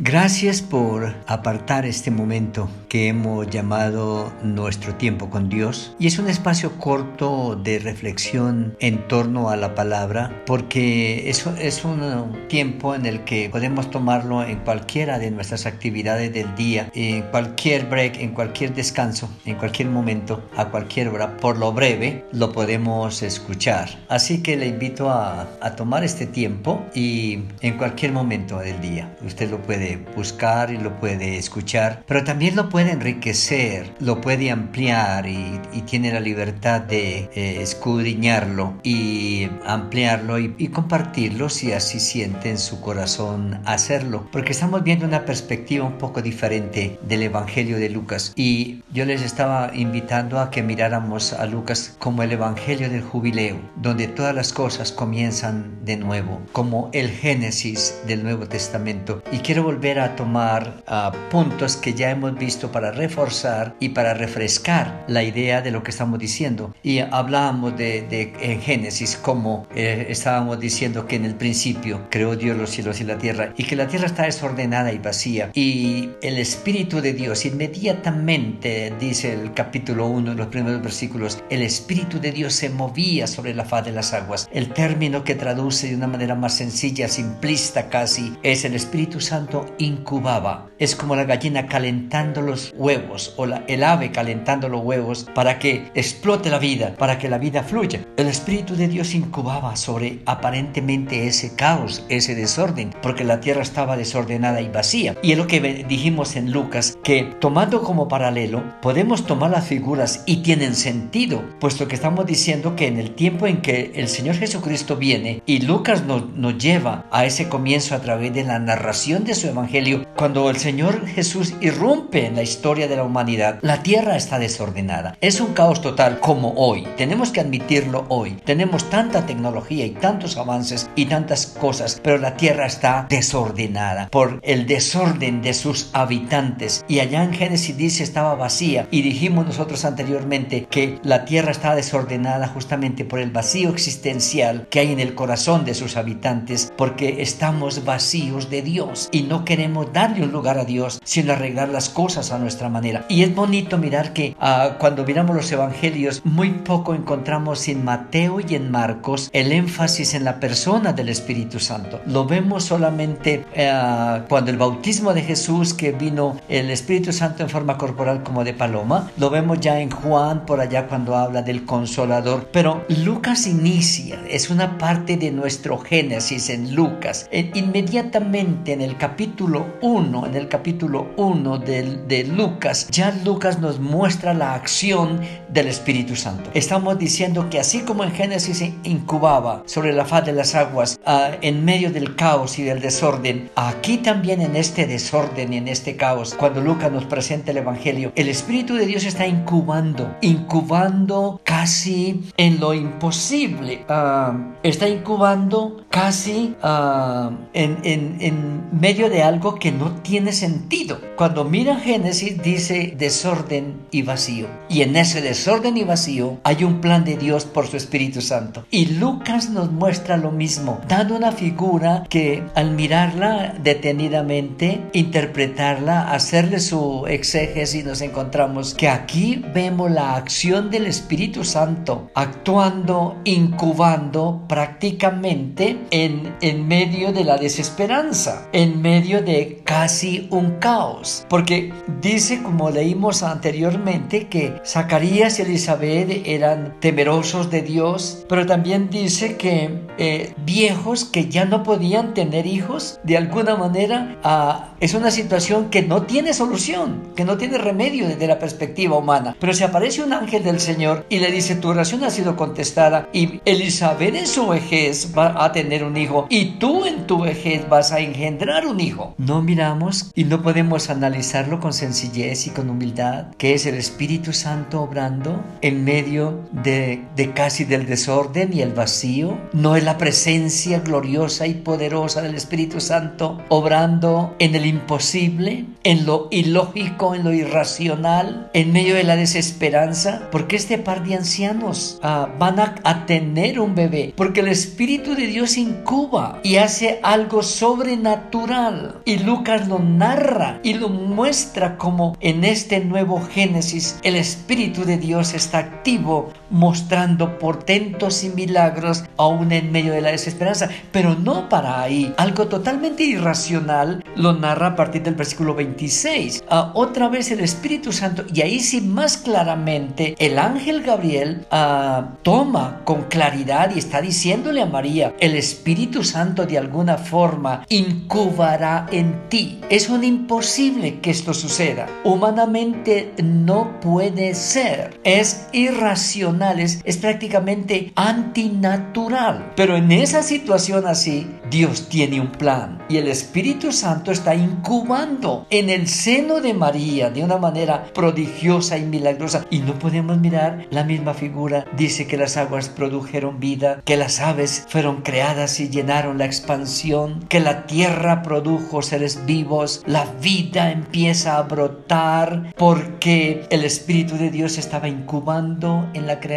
Gracias por apartar este momento que hemos llamado nuestro tiempo con Dios y es un espacio corto de reflexión en torno a la palabra porque eso es un tiempo en el que podemos tomarlo en cualquiera de nuestras actividades del día, en cualquier break, en cualquier descanso, en cualquier momento, a cualquier hora, por lo breve, lo podemos escuchar. Así que le invito a, a tomar este tiempo y en cualquier momento del día. Usted lo puede buscar y lo puede escuchar, pero también lo puede enriquecer, lo puede ampliar y, tiene la libertad de eh, escudriñarlo y ampliarlo y, y compartirlo si así siente en su corazón hacerlo, porque estamos viendo una perspectiva un poco diferente del Evangelio de Lucas y yo les estaba invitando a que miráramos a Lucas como el Evangelio del jubileo, donde todas las cosas comienzan de nuevo, como el Génesis del Nuevo Testamento. Y quiero volver a tomar ah, puntos que ya hemos visto para reforzar y para refrescar la idea de lo que estamos diciendo. Y hablábamos de, de en Génesis como eh, estábamos diciendo que en el principio creó Dios los cielos y la tierra y que la tierra está desordenada y vacía. Y el Espíritu de Dios inmediatamente, dice el capítulo 1, los primeros versículos, el Espíritu de Dios se movía sobre la faz de las aguas. El término que traduce de una manera más sencilla, simplista casi, es el Espíritu Santo incubaba. Es como la gallina calentando los huevos o la, el ave calentando los huevos para que explote la vida, para que la vida fluya. El Espíritu de Dios incubaba sobre aparentemente ese caos, ese desorden, porque la tierra estaba desordenada y vacía. Y es lo que dijimos en Lucas, que tomando como paralelo, podemos tomar las figuras y tienen sentido, puesto que estamos diciendo que en el tiempo en que el Señor Jesucristo viene y Lucas nos, nos lleva a ese comienzo a través de la narración de su Evangelio, cuando el Señor Jesús irrumpe en la historia de la humanidad, la tierra está desordenada. Es un caos total como hoy. Tenemos que admitirlo hoy. Tenemos tanta tecnología y tantos avances y tantas cosas, pero la tierra está desordenada por el desorden de sus habitantes. Y allá en Génesis dice estaba vacía. Y dijimos nosotros anteriormente que la tierra está desordenada justamente por el vacío existencial que hay en el corazón de sus habitantes, porque estamos vacíos de Dios y no queremos darle un lugar a Dios, sino arreglar las cosas a nuestra manera. Y es bonito mirar que ah, cuando miramos los evangelios, muy poco encontramos en Mateo y en Marcos el énfasis en la persona del Espíritu Santo. Lo vemos solamente eh, cuando el bautismo de Jesús, que vino el Espíritu Santo en forma corporal como de paloma, lo vemos ya en Juan por allá cuando habla del consolador. Pero Lucas inicia, es una parte de nuestro Génesis en Lucas. Inmediatamente en el capítulo capítulo 1, en el capítulo 1 de, de, Lucas, ya Lucas nos muestra la acción del Espíritu Santo. Estamos diciendo que así como en Génesis incubaba sobre la faz de las aguas, uh, en medio del caos y del desorden, aquí también en este desorden y en este caos, cuando Lucas nos presenta el Evangelio, el Espíritu de Dios está incubando, incubando casi en lo imposible. Uh, está incubando casi uh, en, en, en medio de algo que no tiene sentido. Cuando mira Génesis dice desorden y vacío. Y en ese desorden y vacío hay un plan de Dios por su Espíritu Santo. Y Lucas nos muestra lo mismo, dando una figura que al mirarla detenidamente, interpretarla, hacerle su exégesis, nos encontramos que aquí vemos la acción del Espíritu Santo actuando, incubando prácticamente en, en medio de la desesperanza, en medio de casi un caos, porque dice, como leímos anteriormente, que Zacarías y Elizabeth eran temerosos de Dios, pero también dice que eh, viejos que ya no podían tener hijos, de alguna manera ah, es una situación que no tiene solución, que no tiene remedio desde la perspectiva humana. Pero se aparece un ángel del Señor y le dice, tu oración ha sido contestada y Elizabeth en su vejez va a tener un hijo y tú en tu vejez vas a engendrar un hijo no miramos y no podemos analizarlo con sencillez y con humildad, que es el Espíritu Santo obrando en medio de, de casi del desorden y el vacío, no el la presencia gloriosa y poderosa del Espíritu Santo obrando en el imposible, en lo ilógico, en lo irracional, en medio de la desesperanza, porque este par de ancianos ah, van a, a tener un bebé, porque el Espíritu de Dios incuba y hace algo sobrenatural. Y Lucas lo narra y lo muestra como en este nuevo Génesis el Espíritu de Dios está activo, mostrando portentos y milagros aún en medio de la desesperanza. Pero no para ahí. Algo totalmente irracional lo narra a partir del versículo 26. Ah, otra vez el Espíritu Santo, y ahí sí más claramente, el ángel Gabriel ah, toma con claridad y está diciéndole a María, el Espíritu Santo de alguna forma incubará en ti. Es un imposible que esto suceda. Humanamente no puede ser. Es irracional, es, prácticamente antinatural. Pero en esa situación así, Dios tiene un plan y el Espíritu Santo está incubando en el seno de María de una manera prodigiosa y milagrosa. Y no podemos mirar la misma figura. Dice que las aguas produjeron vida, que las aves fueron creadas y llenaron la expansión, que la tierra produjo seres vivos, la vida empieza a brotar porque el Espíritu de Dios estaba incubando en la creación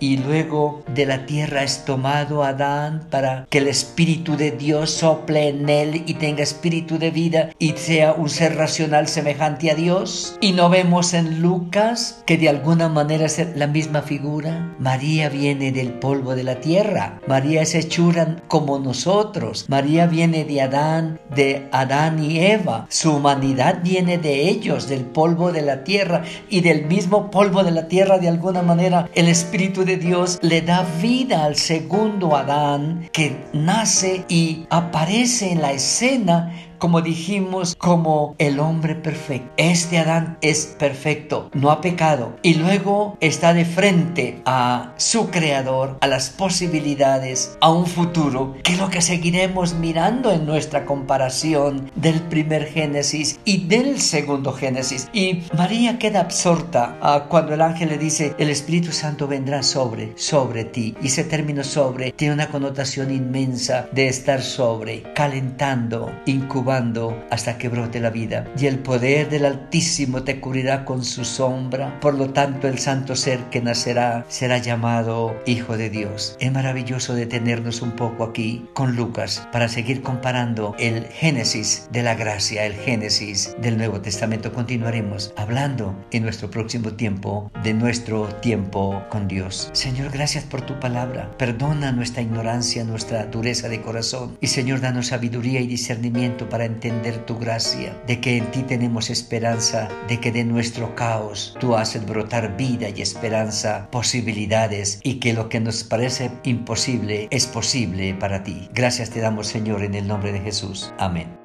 y luego de la tierra es tomado Adán para que el Espíritu de Dios sople en él y tenga espíritu de vida y sea un ser racional semejante a Dios. Y no vemos en Lucas que de alguna manera es la misma figura. María viene del polvo de la tierra. María es hechura como nosotros. María viene de Adán, de Adán y Eva. Su humanidad viene de ellos, del polvo de la tierra y del mismo polvo de la tierra de alguna manera el Espíritu de Dios le da vida al segundo Adán que nace y aparece en la escena como dijimos, como el hombre perfecto. Este Adán es perfecto, no ha pecado. Y luego está de frente a su creador, a las posibilidades, a un futuro, que es lo que seguiremos mirando en nuestra comparación del primer Génesis y del segundo Génesis. Y María queda absorta ah, cuando el ángel le dice, el Espíritu Santo vendrá sobre, sobre ti. Y ese término sobre tiene una connotación inmensa de estar sobre, calentando, incubando hasta que brote la vida. Y el poder del Altísimo te cubrirá con su sombra. Por lo tanto, el santo ser que nacerá será llamado Hijo de Dios. Es maravilloso detenernos un poco aquí con Lucas para seguir comparando el Génesis de la gracia, el Génesis del Nuevo Testamento. Continuaremos hablando en nuestro próximo tiempo de nuestro tiempo con Dios. Señor, gracias por tu palabra. Perdona nuestra ignorancia, nuestra dureza de corazón. Y Señor, danos sabiduría y discernimiento entender tu gracia, de que en ti tenemos esperanza, de que de nuestro caos tú haces brotar vida y esperanza, posibilidades y que lo que nos parece imposible es posible para ti. Gracias te damos Señor en el nombre de Jesús. Amén.